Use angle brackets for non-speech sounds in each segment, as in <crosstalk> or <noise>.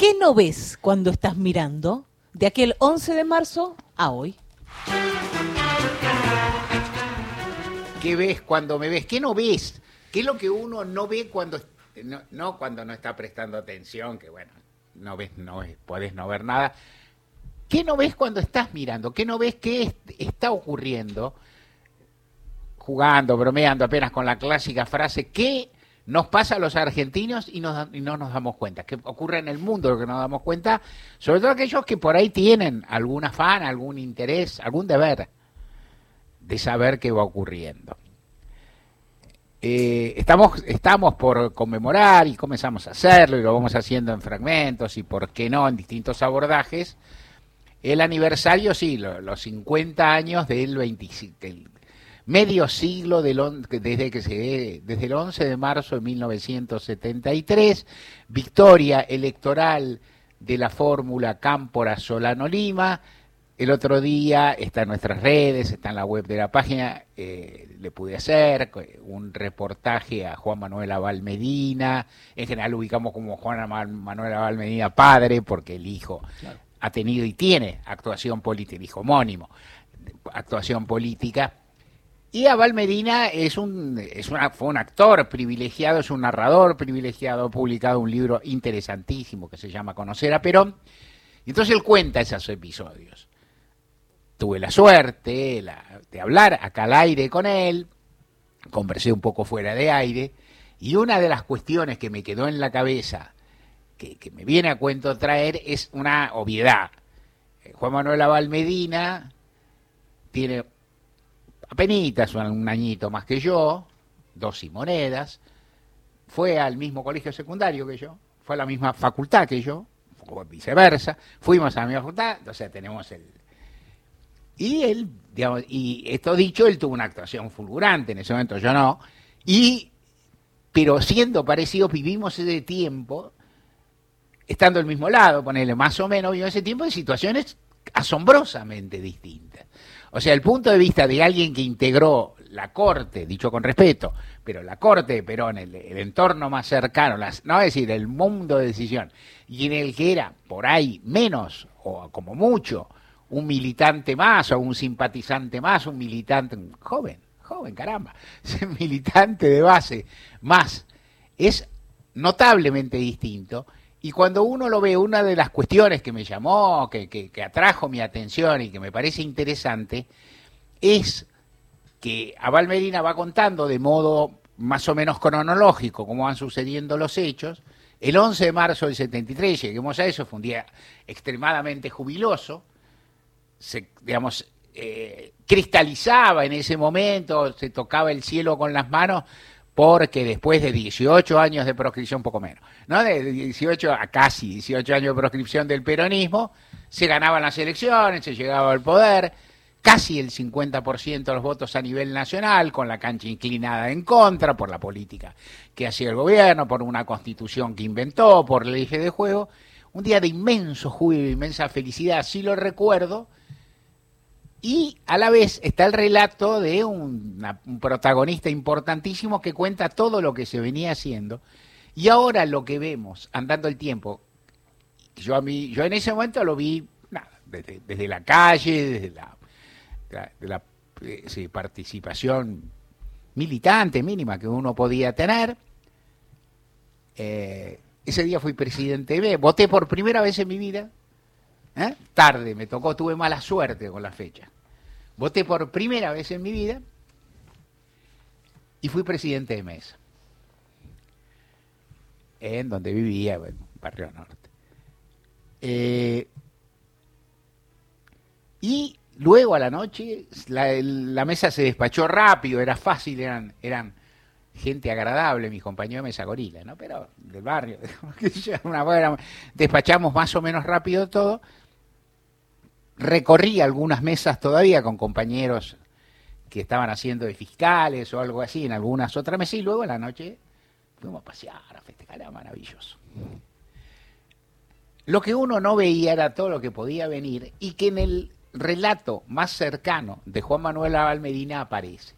¿Qué no ves cuando estás mirando de aquel 11 de marzo a hoy? ¿Qué ves cuando me ves? ¿Qué no ves? ¿Qué es lo que uno no ve cuando no, cuando no está prestando atención, que bueno, no ves, no ves, no ver nada. ¿Qué no ves cuando estás mirando? ¿Qué no ves qué está ocurriendo? Jugando, bromeando apenas con la clásica frase, ¿qué nos pasa a los argentinos y, no nos damos cuenta? ¿Qué ocurre en el mundo que nos damos cuenta? Sobre todo aquellos que por ahí tienen algún afán, algún interés, algún deber de saber qué va ocurriendo. Eh, estamos, estamos por conmemorar y comenzamos a hacerlo y lo vamos haciendo en fragmentos y por qué no en distintos abordajes. El aniversario, sí, los 50 años del, 25, medio siglo del, desde, que se, desde el 11 de marzo de 1973, victoria electoral de la fórmula Cámpora Solano Lima, el otro día está en nuestras redes, está en la web de la página, eh, le pude hacer un reportaje a Juan Manuel Abal Medina, en general lo ubicamos como Juan Manuel Abal Medina padre, porque el hijo ha tenido y tiene actuación política, el hijo homónimo, actuación política. Y Abal Medina es un, es una, fue un actor privilegiado, es un narrador privilegiado, ha publicado un libro interesantísimo que se llama Conocer a Perón. Entonces él cuenta esos episodios tuve la suerte de hablar acá al aire con él, conversé un poco fuera de aire, y una de las cuestiones que me quedó en la cabeza, que, me viene a cuento traer, es una obviedad. Eh, Juan Manuel Aval Medina tiene apenas un añito más que yo, dos y monedas, fue al mismo colegio secundario que yo, fue a la misma facultad que yo, o viceversa, fuimos a la misma facultad, o sea, tenemos el, y él, digamos, y esto dicho, él tuvo una actuación fulgurante en ese momento, yo no. Y, pero siendo parecidos, vivimos ese tiempo, estando al mismo lado, ponerle más o menos, vivimos ese tiempo de situaciones asombrosamente distintas. O sea, el punto de vista de alguien que integró la corte, dicho con respeto, pero la corte de Perón, el, entorno más cercano, las, no es decir, el mundo de decisión, y en el que era por ahí menos, o como mucho, un militante más o un simpatizante más, un militante, joven, joven, caramba, <laughs> militante de base más, es notablemente distinto. Y cuando uno lo ve, una de las cuestiones que me llamó, que, que, atrajo mi atención y que me parece interesante, es que Abal Medina va contando de modo más o menos cronológico cómo van sucediendo los hechos. El 11 de marzo del 73, lleguemos a eso, fue un día extremadamente jubiloso, se, digamos, eh, cristalizaba en ese momento, se tocaba el cielo con las manos, porque después de 18 años de proscripción, poco menos, ¿no? De 18 a casi 18 años de proscripción del peronismo, se ganaban las elecciones, se llegaba al poder, casi el 50% de los votos a nivel nacional, con la cancha inclinada en contra por la política que hacía el gobierno, por una constitución que inventó, por leyes de juego. Un día de inmenso júbilo, inmensa felicidad, así lo recuerdo, y a la vez está el relato de un, protagonista importantísimo que cuenta todo lo que se venía haciendo. Y ahora lo que vemos, andando el tiempo, yo, a mí, yo en ese momento lo vi desde, la calle, desde la, eh, participación militante mínima que uno podía tener. Eh, ese día fui presidente B, voté por primera vez en mi vida ¿Eh? Tarde, me tocó, tuve mala suerte con la fecha. Voté por primera vez en mi vida y fui presidente de mesa. En donde vivía, en Barrio Norte. Eh, y luego a la noche la, mesa se despachó rápido, era fácil, eran, eran gente agradable, mis compañeros de mesa gorila, ¿no? Pero del barrio, <laughs> una despachamos más o menos rápido todo recorrí algunas mesas todavía con compañeros que estaban haciendo de fiscales o algo así en algunas otras mesas y luego en la noche fuimos a pasear, a festejar, era maravilloso. Lo que uno no veía era todo lo que podía venir y que en el relato más cercano de Juan Manuel Abal Medina aparece.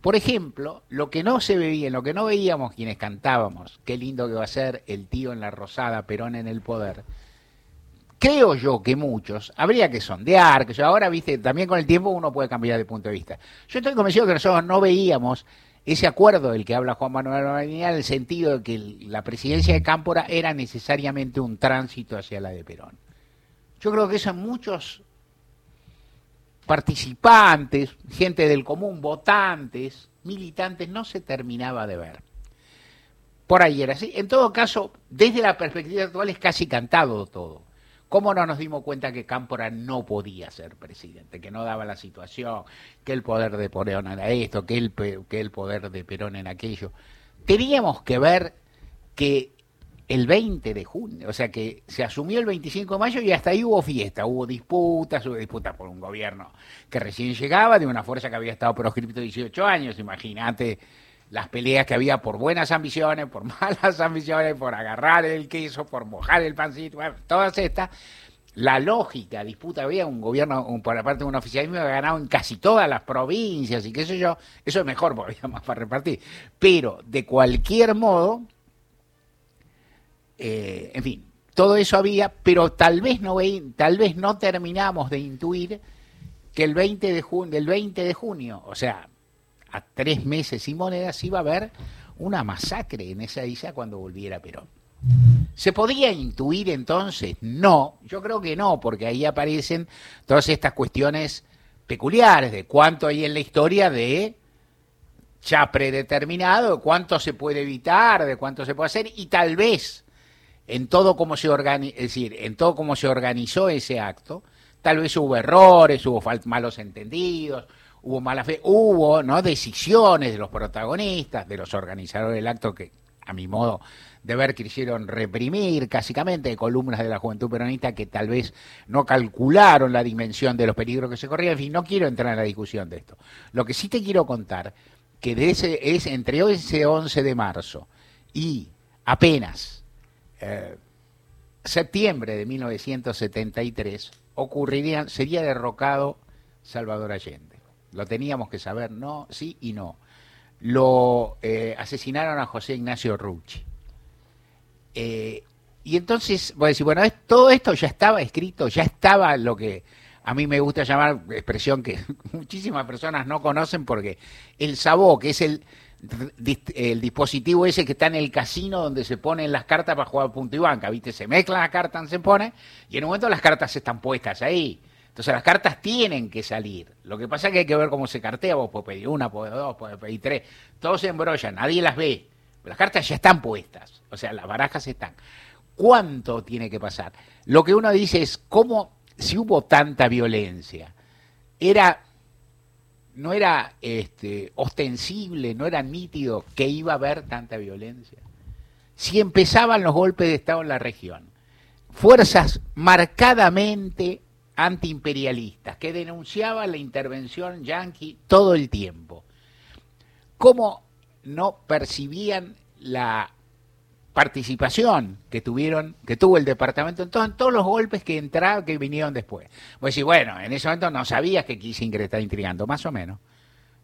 Por ejemplo, lo que no se veía, lo que no veíamos quienes cantábamos, qué lindo que va a ser el tío en la rosada, Perón en el poder, creo yo que muchos, habría que sondear, que yo ahora, viste, también con el tiempo uno puede cambiar de punto de vista. Yo estoy convencido que nosotros no veíamos ese acuerdo del que habla Juan Manuel María en el sentido de que la presidencia de Cámpora era necesariamente un tránsito hacia la de Perón. Yo creo que eso en muchos participantes, gente del común, votantes, militantes, no se terminaba de ver. Por ahí era así. En todo caso, desde la perspectiva actual es casi cantado todo. ¿Cómo no nos dimos cuenta que Cámpora no podía ser presidente, que no daba la situación, que el poder de Perón era esto, que el, que el poder de Perón en aquello? Teníamos que ver que el 20 de junio, o sea que se asumió el 25 de mayo y hasta ahí hubo fiesta, hubo disputas, hubo disputas por un gobierno que recién llegaba, de una fuerza que había estado proscripto 18 años, imagínate las peleas que había por buenas ambiciones, por <laughs> malas ambiciones, por agarrar el queso, por mojar el pancito, todas estas, la lógica, disputa, había un gobierno, por la parte de un oficialismo que había ganado en casi todas las provincias y qué sé yo, eso es mejor <laughs> porque había más para repartir, pero de cualquier modo, eh, en fin, todo eso había, pero tal vez no tal vez no terminamos de intuir que el 20 de junio, el 20 de junio, o sea, a tres meses y monedas iba a haber una masacre en esa isla cuando volviera Perón. ¿Se podía intuir entonces? No, yo creo que no, porque ahí aparecen todas estas cuestiones peculiares de cuánto hay en la historia de ya predeterminado, de cuánto se puede evitar, de cuánto se puede hacer, y tal vez en todo cómo se organizó, es decir, en todo cómo se organizó ese acto, tal vez hubo errores, hubo malos entendidos, hubo mala fe, hubo no decisiones de los protagonistas, de los organizadores del acto que a mi modo de ver quisieron reprimir básicamente columnas de la juventud peronista que tal vez no calcularon la dimensión de los peligros que se corrían. En fin, no quiero entrar en la discusión de esto. Lo que sí te quiero contar, que de ese, es entre ese 11 de marzo y apenas eh, septiembre de 1973 ocurriría, sería derrocado Salvador Allende. Lo teníamos que saber, no, sí y no. Lo eh, asesinaron a José Ignacio Rucci. Eh, y entonces, voy a decir, bueno, todo esto ya estaba escrito, ya estaba lo que a mí me gusta llamar expresión que <laughs> muchísimas personas no conocen porque el sabó, que es el, el dispositivo ese que está en el casino donde se ponen las cartas para jugar punto y banca, ¿viste? Se mezclan las cartas, se pone, y en un momento las cartas están puestas ahí. Entonces las cartas tienen que salir. Lo que pasa es que hay que ver cómo se cartea. Vos podés pedir una, podés dos, podés pedir tres. Todos se embrollan, nadie las ve. las cartas ya están puestas. O sea, las barajas están. ¿Cuánto tiene que pasar? Lo que uno dice es, ¿cómo, si hubo tanta violencia, era no era este, ostensible, no era nítido que iba a haber tanta violencia. Si empezaban los golpes de Estado en la región, fuerzas marcadamente antiimperialistas que denunciaban la intervención yanqui todo el tiempo, ¿cómo no percibían la participación que tuvieron, que tuvo el departamento en, todos los golpes que entraron, que vinieron después. Pues sí, bueno, en ese momento no sabías que Kissinger estaba intrigando, más o menos,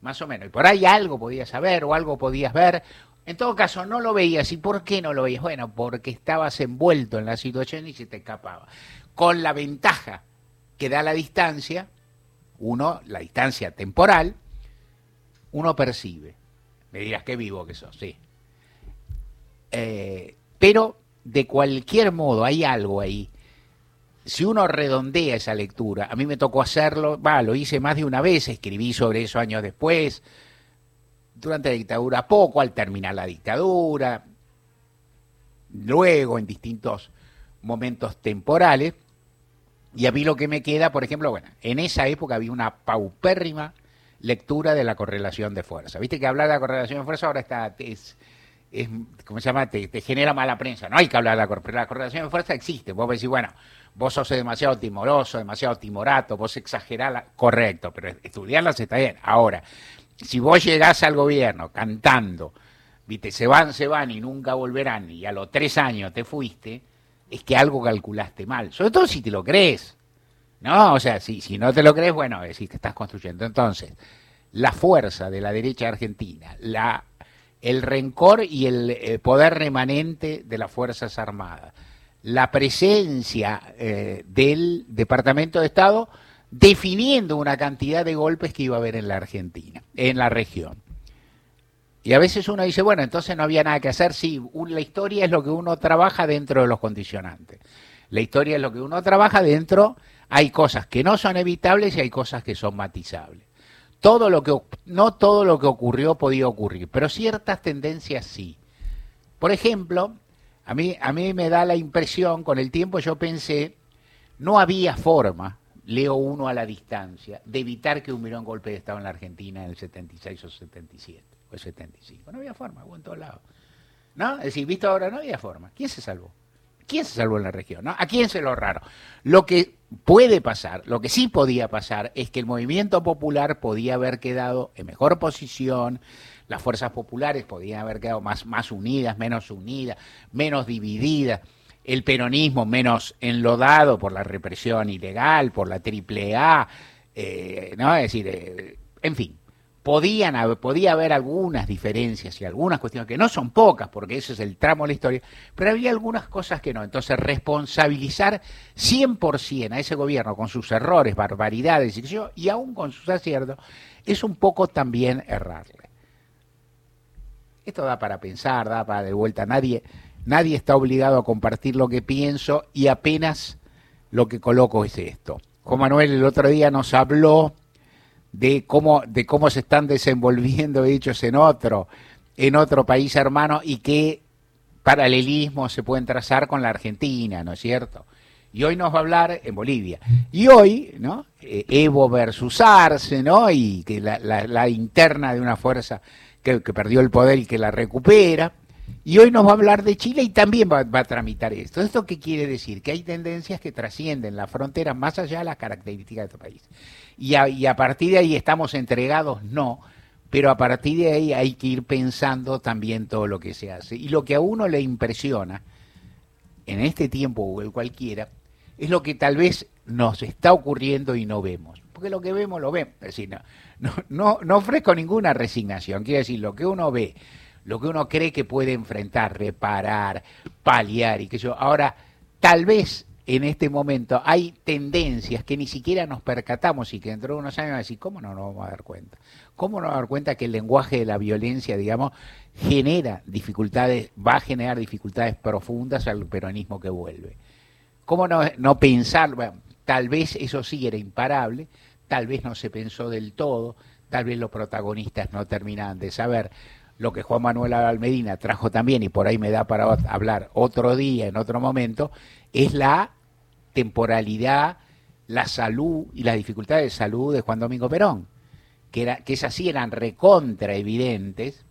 más o menos. Y por ahí algo podías saber o algo podías ver. En todo caso, no lo veías. ¿Y por qué no lo veías? Bueno, porque estabas envuelto en la situación y se te escapaba. Con la ventaja que da la distancia, uno, la distancia temporal, uno percibe. Me dirás, qué vivo que sos, sí eh, pero de cualquier modo hay algo ahí. Si uno redondea esa lectura, a mí me tocó hacerlo, va, lo hice más de una vez, escribí sobre eso años después, durante la dictadura poco, al terminar la dictadura, luego en distintos momentos temporales, y a mí lo que me queda, por ejemplo, bueno, en esa época había una paupérrima lectura de la correlación de fuerza. Viste que hablar de la correlación de fuerza ahora está, es, ¿cómo se llama? Te, genera mala prensa. No hay que hablar de la correlación. La correlación de fuerza existe. Vos decís, bueno, vos sos demasiado timoroso, demasiado timorato, vos exagerás. Correcto, pero estudiarla está bien. Ahora, si vos llegás al gobierno cantando, viste, se van, se van y nunca volverán, y a los tres años te fuiste, es que algo calculaste mal. Sobre todo si te lo crees. No, o sea, si, si no te lo crees, bueno, decís que estás construyendo. Entonces, la fuerza de la derecha argentina, la, el rencor y el eh, poder remanente de las Fuerzas Armadas, la presencia eh, del Departamento de Estado definiendo una cantidad de golpes que iba a haber en la Argentina, en la región. Y a veces uno dice, bueno, entonces no había nada que hacer. Sí, la historia es lo que uno trabaja dentro de los condicionantes. La historia es lo que uno trabaja dentro. Hay cosas que no son evitables y hay cosas que son matizables. Todo lo que, no todo lo que ocurrió podía ocurrir, pero ciertas tendencias sí. Por ejemplo, a mí, a mí me da la impresión, con el tiempo yo pensé, no había forma, leo uno a la distancia, de evitar que hubiera un golpe de Estado en la Argentina en el 76 o 77 el 75. No había forma, hubo en todos lados. ¿No? Es decir, visto ahora, no había forma. ¿Quién se salvó? ¿Quién se salvó en la región? ¿no? ¿A quién se lo raro? Lo que puede pasar, lo que sí podía pasar, es que el movimiento popular podía haber quedado en mejor posición, las fuerzas populares podían haber quedado más, más unidas, menos unidas, menos divididas, el peronismo menos enlodado por la represión ilegal, por la triple A, eh, ¿no? Es decir, eh, en fin, podían podía haber algunas diferencias y algunas cuestiones que no son pocas, porque ese es el tramo de la historia, pero había algunas cosas que no. Entonces, responsabilizar 100% a ese gobierno con sus errores, barbaridades y, y aún con sus aciertos, es un poco también errarle. Esto da para pensar, da para de vuelta. Nadie, nadie está obligado a compartir lo que pienso y apenas lo que coloco es esto. Juan Manuel el otro día nos habló de cómo, de cómo se están desenvolviendo hechos en otro, en otro país hermano y qué paralelismos se pueden trazar con la Argentina, ¿no es cierto? Y hoy nos va a hablar en Bolivia. Y hoy, ¿no? Eh, Evo versus Arce, ¿no? Y que la, la, interna de una fuerza que, perdió el poder y que la recupera. Y hoy nos va a hablar de Chile y también va, va, a tramitar esto. ¿Esto qué quiere decir? Que hay tendencias que trascienden la frontera más allá de las características de este país y a, partir de ahí estamos entregados, no, pero a partir de ahí hay que ir pensando también todo lo que se hace. Y lo que a uno le impresiona en este tiempo o cualquiera es lo que tal vez nos está ocurriendo y no vemos. Porque lo que vemos lo vemos. Es decir, no, no, no ofrezco ninguna resignación. Quiere decir, lo que uno ve, lo que uno cree que puede enfrentar, reparar, paliar y que yo. Ahora, tal vez en este momento hay tendencias que ni siquiera nos percatamos y que dentro de unos años vamos a decir, ¿cómo no nos vamos a dar cuenta? ¿Cómo no nos vamos a dar cuenta que el lenguaje de la violencia, digamos, genera dificultades, va a generar dificultades profundas al peronismo que vuelve? ¿Cómo no, no pensar, tal vez eso sí era imparable, tal vez no se pensó del todo, tal vez los protagonistas no terminaban de saber, lo que Juan Manuel Almedina trajo también, y por ahí me da para hablar otro día, en otro momento, es la temporalidad, la salud y las dificultades de salud de Juan Domingo Perón, que, era, que esas sí eran recontra evidentes,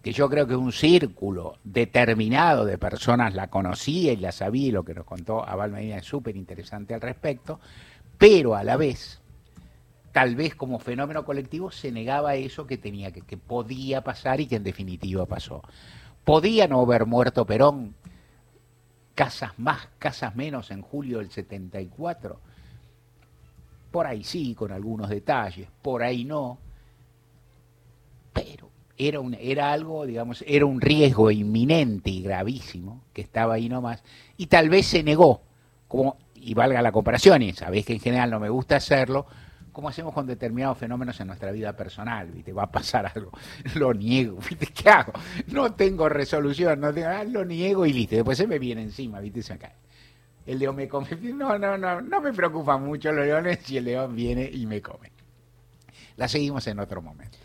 que yo creo que un círculo determinado de personas la conocía y la sabía, y lo que nos contó Abel Medina es súper interesante al respecto, pero a la vez, tal vez como fenómeno colectivo, se negaba eso que tenía que, que podía pasar y que en definitiva pasó. Podía no haber muerto Perón, casas más, casas menos en julio del 74. Por ahí sí, con algunos detalles, por ahí no. Pero era, un, era algo, digamos, era un riesgo inminente y gravísimo que estaba ahí nomás. Y tal vez se negó, como, y valga la comparación, y sabéis que en general no me gusta hacerlo, como hacemos con determinados fenómenos en nuestra vida personal, ¿viste? Va a pasar algo, <laughs> lo niego, ¿viste? ¿Qué hago? No tengo resolución, no tengo, ah, lo niego y listo, después se me viene encima, ¿viste? Se me cae. El león me come, <laughs> no, no, no, no me preocupa mucho los leones si el león viene y me come. La seguimos en otro momento.